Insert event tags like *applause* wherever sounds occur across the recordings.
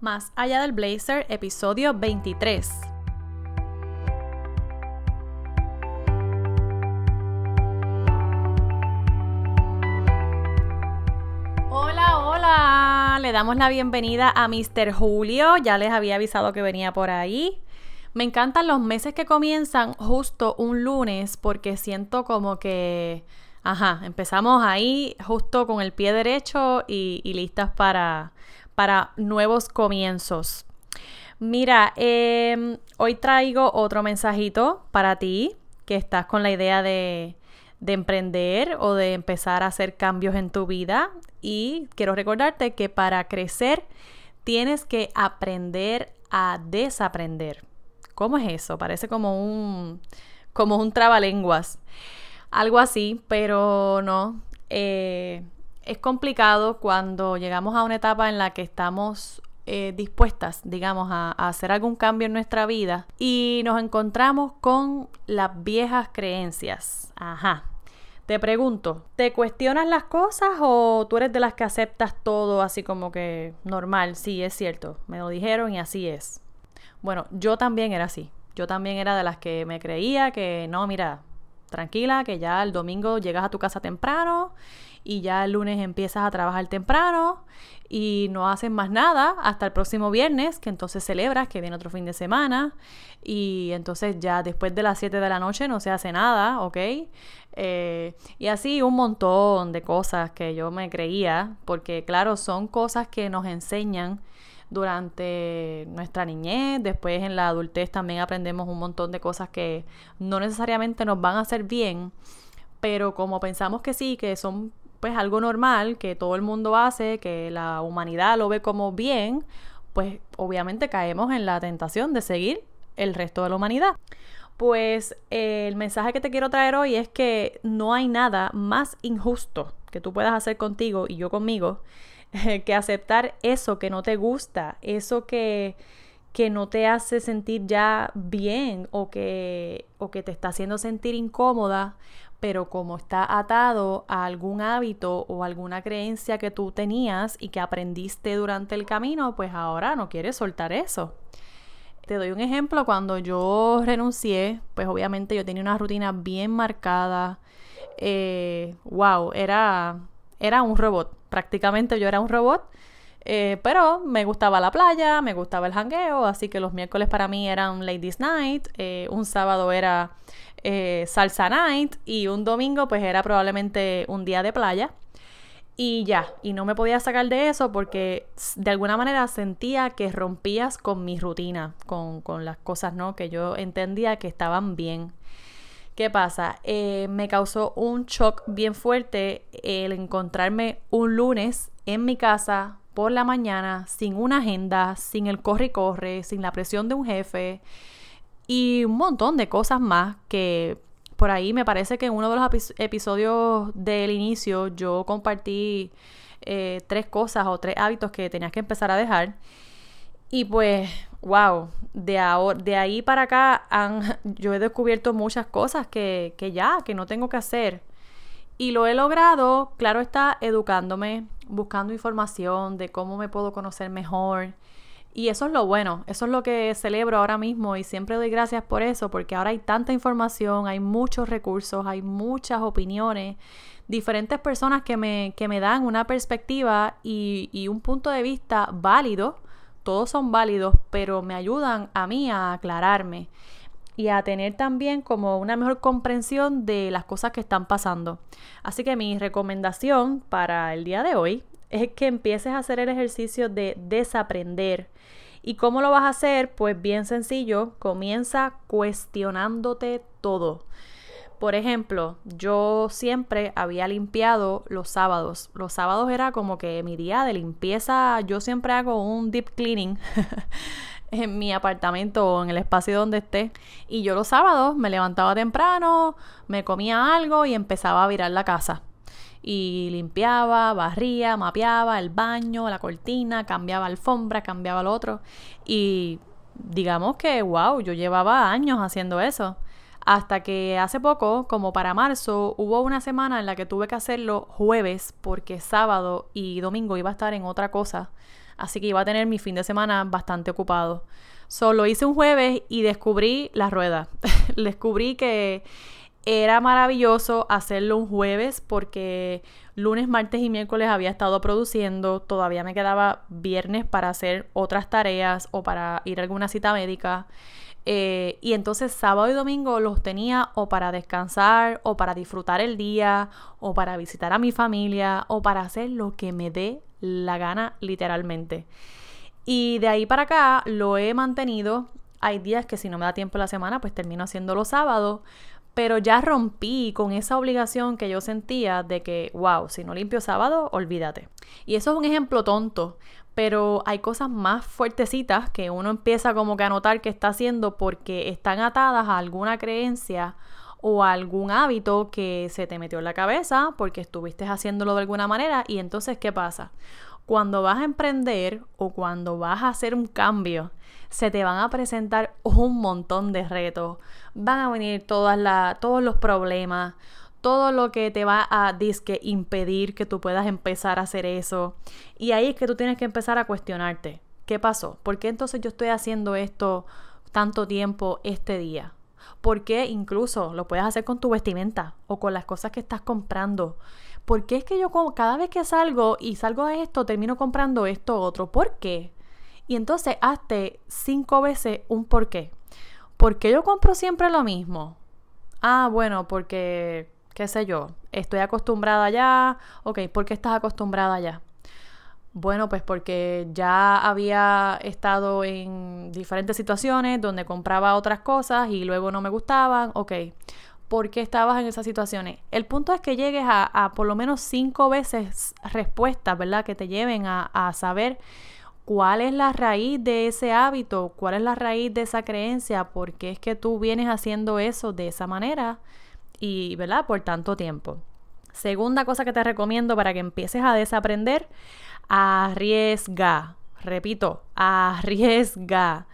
Más allá del blazer, episodio 23. Hola, hola. Le damos la bienvenida a Mr. Julio. Ya les había avisado que venía por ahí. Me encantan los meses que comienzan justo un lunes porque siento como que, ajá, empezamos ahí justo con el pie derecho y, y listas para, para nuevos comienzos. Mira, em, hoy traigo otro mensajito para ti que estás con la idea de, de emprender o de empezar a hacer cambios en tu vida. Y quiero recordarte que para crecer tienes que aprender a desaprender. ¿Cómo es eso? Parece como un, como un trabalenguas. Algo así, pero no. Eh, es complicado cuando llegamos a una etapa en la que estamos eh, dispuestas, digamos, a, hacer algún cambio en nuestra vida y nos encontramos con las viejas creencias. Ajá. Te pregunto, ¿te cuestionas las cosas o tú eres de las que aceptas todo así como que normal? Sí, es cierto, me lo dijeron y así es. Bueno, yo también era así. Yo también era de las que me creía que no, mira, tranquila, que ya el domingo llegas a tu casa temprano y ya el lunes empiezas a trabajar temprano y no haces más nada hasta el próximo viernes, que entonces celebras que viene otro fin de semana y entonces ya después de las 7 de la noche no se hace nada, ¿ok? Eh, y así un montón de cosas que yo me creía, porque claro, son cosas que nos enseñan durante nuestra niñez, después en la adultez también aprendemos un montón de cosas que no necesariamente nos van a hacer bien, pero como pensamos que sí, que son pues algo normal que todo el mundo hace, que la humanidad lo ve como bien, pues obviamente caemos en la tentación de seguir el resto de la humanidad. Pues el mensaje que te quiero traer hoy es que no hay nada más injusto que tú puedas hacer contigo y yo conmigo *laughs* que aceptar eso que no te gusta, eso que, que no te hace sentir ya bien o que, o que te está haciendo sentir incómoda pero como está atado a algún hábito o alguna creencia que tú tenías y que aprendiste durante el camino, pues ahora no quieres soltar eso. Te doy un ejemplo, cuando yo renuncié, pues obviamente yo tenía una rutina bien marcada. Eh, wow, era, era un robot, prácticamente yo era un robot. Eh, pero me gustaba la playa, me gustaba el jangueo, así que los miércoles para mí eran Ladies Night, eh, un sábado era eh, salsa night y un domingo pues era probablemente un día de playa. Y ya, y no me podía sacar de eso porque de alguna manera sentía que rompías con mi rutina, con, las cosas, ¿no? Que yo entendía que estaban bien. ¿Qué pasa? Me causó un shock bien fuerte el encontrarme un lunes en mi casa por la mañana, sin una agenda, sin el corre y corre, sin la presión de un jefe, y un montón de cosas más que por ahí me parece que en uno de los episodios del inicio yo compartí eh, tres cosas o tres hábitos que tenías que empezar a dejar. Y pues, wow, de, ahora, de ahí para acá han, *laughs* yo he descubierto muchas cosas que, que ya, que no tengo que hacer. Y lo he logrado, claro está, educándome, buscando información de cómo me puedo conocer mejor, y eso es lo bueno, eso es lo que celebro ahora mismo y siempre doy gracias por eso, porque ahora hay tanta información, hay muchos recursos, hay muchas opiniones, diferentes personas que me, que me dan una perspectiva y, y un punto de vista válido, todos son válidos, pero me ayudan a mí a aclararme y a tener también como una mejor comprensión de las cosas que están pasando. Así que mi recomendación para el día de hoy es que empieces a hacer el ejercicio de desaprender. ¿Y cómo lo vas a hacer? Pues bien sencillo, comienza cuestionándote todo. Por ejemplo, yo siempre había limpiado los sábados. Los sábados era como que mi día de limpieza, yo siempre hago un deep cleaning *laughs* en mi apartamento o en el espacio donde esté. Y yo los sábados me levantaba temprano, me comía algo y empezaba a virar la casa y limpiaba, barría, mapeaba el baño, la cortina, cambiaba alfombra, cambiaba lo otro. Y digamos que, wow, yo llevaba años haciendo eso. Hasta que hace poco, como para marzo, hubo una semana en la que tuve que hacerlo jueves porque sábado y domingo iba a estar en otra cosa Así que iba a tener mi fin de semana bastante ocupado. Solo hice un jueves y descubrí la rueda. *laughs* descubrí que era maravilloso hacerlo un jueves porque lunes, martes y miércoles había estado produciendo. Todavía me quedaba viernes para hacer otras tareas o para ir a alguna cita médica. Eh, y entonces sábado y domingo los tenía o para descansar o para disfrutar el día o para visitar a mi familia o para hacer lo que me dé la gana literalmente. Y de ahí para acá lo he mantenido. Hay días que si no me da tiempo la semana, pues termino haciendo los sábados. Pero ya rompí con esa obligación que yo sentía de que, wow, si no limpio sábado, olvídate. Y eso es un ejemplo tonto, pero hay cosas más fuertecitas que uno empieza como que a notar que está haciendo porque están atadas a alguna creencia o a algún hábito que se te metió en la cabeza porque estuviste haciéndolo de alguna manera y entonces ¿qué pasa? Cuando vas a emprender o cuando vas a hacer un cambio, se te van a presentar un montón de retos, van a venir todas todos los problemas, todo lo que te va a disque impedir que tú puedas empezar a hacer eso. Y ahí es que tú tienes que empezar a cuestionarte. ¿Qué pasó? ¿Por qué entonces yo estoy haciendo esto tanto tiempo este día? ¿Por qué incluso lo puedes hacer con tu vestimenta o con las cosas que estás comprando? ¿Por qué es que yo cada vez que salgo y salgo a esto termino comprando esto otro? ¿Por qué? Y entonces hazte cinco veces un por qué. ¿Por qué yo compro siempre lo mismo? Ah, bueno, porque qué sé yo, estoy acostumbrada ya, ok, ¿por qué estás acostumbrada ya? Bueno, pues porque ya había estado en diferentes situaciones donde compraba otras cosas y luego no me gustaban, ok. ¿Por qué estabas en esas situaciones? El punto es que llegues a, por lo menos cinco veces respuestas, ¿verdad? Que te lleven a, a saber cuál es la raíz de ese hábito, cuál es la raíz de esa creencia, por qué es que tú vienes haciendo eso de esa manera y, ¿verdad? Por tanto tiempo. Segunda cosa que te recomiendo para que empieces a desaprender, arriesga. Repito, arriesga.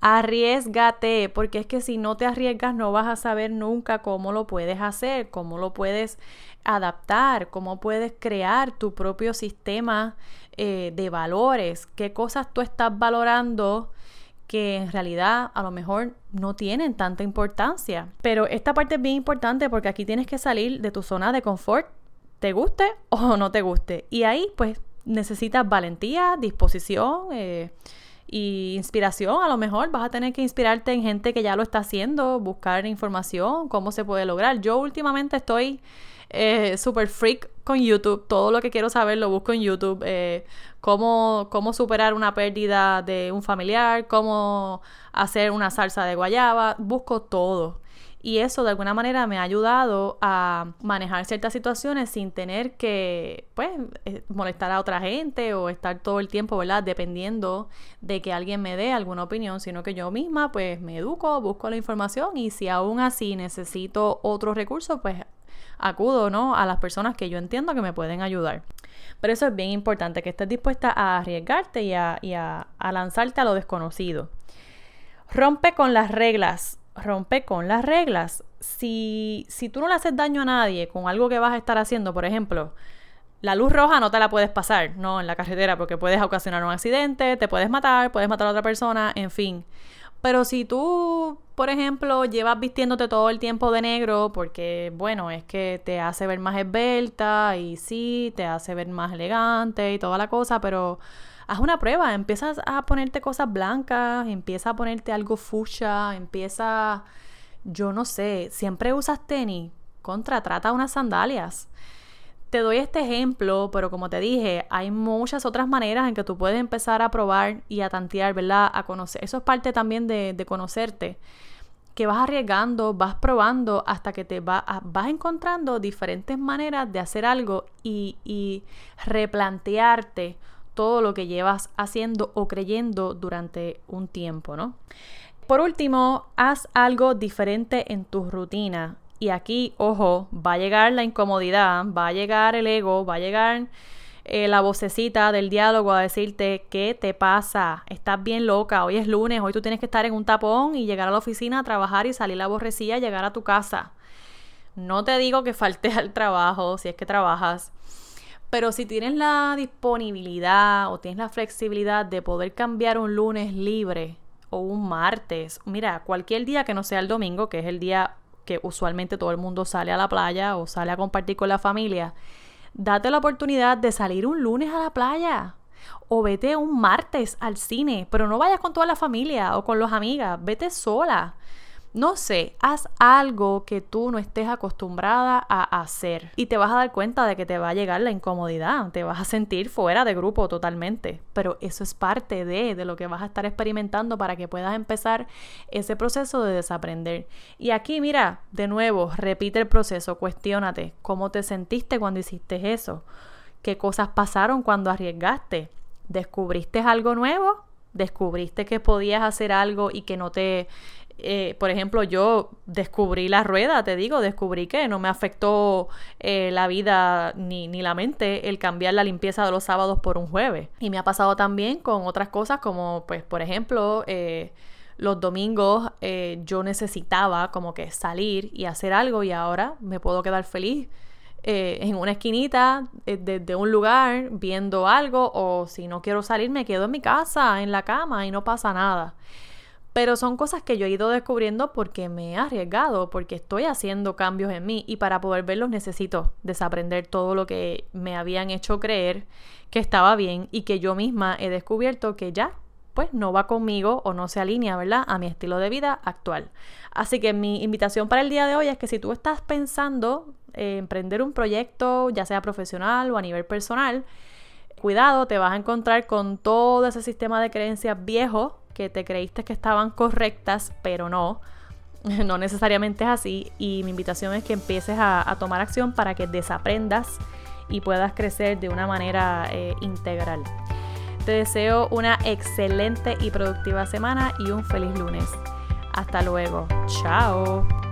Arriesgate, porque es que si no te arriesgas no vas a saber nunca cómo lo puedes hacer, cómo lo puedes adaptar, cómo puedes crear tu propio sistema eh, de valores, qué cosas tú estás valorando que en realidad a lo mejor no tienen tanta importancia. Pero esta parte es bien importante porque aquí tienes que salir de tu zona de confort, te guste *laughs* o no te guste. Y ahí pues necesitas valentía, disposición eh, y inspiración. A lo mejor vas a tener que inspirarte en gente que ya lo está haciendo, buscar información, cómo se puede lograr. Yo últimamente estoy eh, super freak con YouTube. Todo lo que quiero saber lo busco en YouTube. Eh, cómo, cómo superar una pérdida de un familiar, cómo hacer una salsa de guayaba. Busco todo. Y eso de alguna manera me ha ayudado a manejar ciertas situaciones sin tener que, pues, eh, molestar a otra gente o estar todo el tiempo, ¿verdad? Dependiendo de que alguien me dé alguna opinión, sino que yo misma, pues, me educo, busco la información y si aún así necesito otros recursos, pues acudo ¿no? a las personas que yo entiendo que me pueden ayudar. Pero eso es bien importante, que estés dispuesta a arriesgarte y a, y a, lanzarte a lo desconocido. Rompe con las reglas. Rompe con las reglas. Si, si tú no le haces daño a nadie con algo que vas a estar haciendo, por ejemplo, la luz roja no te la puedes pasar, ¿no? En la carretera, porque puedes ocasionar un accidente, te puedes matar, puedes matar a otra persona, en fin. Pero si tú, por ejemplo, llevas vistiéndote todo el tiempo de negro porque, bueno, es que te hace ver más esbelta y sí, te hace ver más elegante y toda la cosa, pero haz una prueba, empiezas a ponerte cosas blancas, empieza a ponerte algo fucha, empieza, yo no sé, siempre usas tenis, contra, trata unas sandalias. Te doy este ejemplo, pero como te dije, hay muchas otras maneras en que tú puedes empezar a probar y a tantear, ¿verdad? A conocer. Eso es parte también de, conocerte. Que vas arriesgando, vas probando hasta que te vas encontrando diferentes maneras de hacer algo y, y replantearte todo lo que llevas haciendo o creyendo durante un tiempo, ¿no? Por último, haz algo diferente en tu rutina. Y aquí, ojo, va a llegar la incomodidad, va a llegar el ego, va a llegar eh, la vocecita del diálogo a decirte, ¿qué te pasa? Estás bien loca, hoy es lunes, hoy tú tienes que estar en un tapón y llegar a la oficina a trabajar y salir la aborrecida y llegar a tu casa. No te digo que faltes al trabajo si es que trabajas, Pero si tienes la disponibilidad o tienes la flexibilidad de poder cambiar un lunes libre o un martes, mira, cualquier día que no sea el domingo, que es el día que usualmente todo el mundo sale a la playa o sale a compartir con la familia, date la oportunidad de salir un lunes a la playa o vete un martes al cine, pero no vayas con toda la familia o con los amigas, vete sola. No sé, haz algo que tú no estés acostumbrada a hacer y te vas a dar cuenta de que te va a llegar la incomodidad, te vas a sentir fuera de grupo totalmente, pero eso es parte de, de lo que vas a estar experimentando para que puedas empezar ese proceso de desaprender. Y aquí, mira, de nuevo, repite el proceso, cuestiónate cómo te sentiste cuando hiciste eso, qué cosas pasaron cuando arriesgaste, descubriste algo nuevo, descubriste que podías hacer algo y que no te eh, por ejemplo, yo descubrí la rueda, te digo, descubrí que no me afectó eh, la vida ni, ni, la mente el cambiar la limpieza de los sábados por un jueves. Y me ha pasado también con otras cosas como, pues, por ejemplo, eh, los domingos yo necesitaba como que salir y hacer algo y ahora me puedo quedar feliz. en una esquinita desde un lugar viendo algo o si no quiero salir me quedo en mi casa, en la cama y no pasa nada. Pero son cosas que yo he ido descubriendo porque me he arriesgado, porque estoy haciendo cambios en mí y para poder verlos necesito desaprender todo lo que me habían hecho creer que estaba bien y que yo misma he descubierto que ya pues no va conmigo o no se alinea, ¿verdad? A mi estilo de vida actual. Así que mi invitación para el día de hoy es que si tú estás pensando en emprender un proyecto, ya sea profesional o a nivel personal, cuidado, te vas a encontrar con todo ese sistema de creencias viejo que te creíste que estaban correctas, pero no. *laughs* No necesariamente es así y mi invitación es que empieces a, tomar acción para que desaprendas y puedas crecer de una manera eh, integral. Te deseo una excelente y productiva semana y un feliz lunes. Hasta luego. Chao.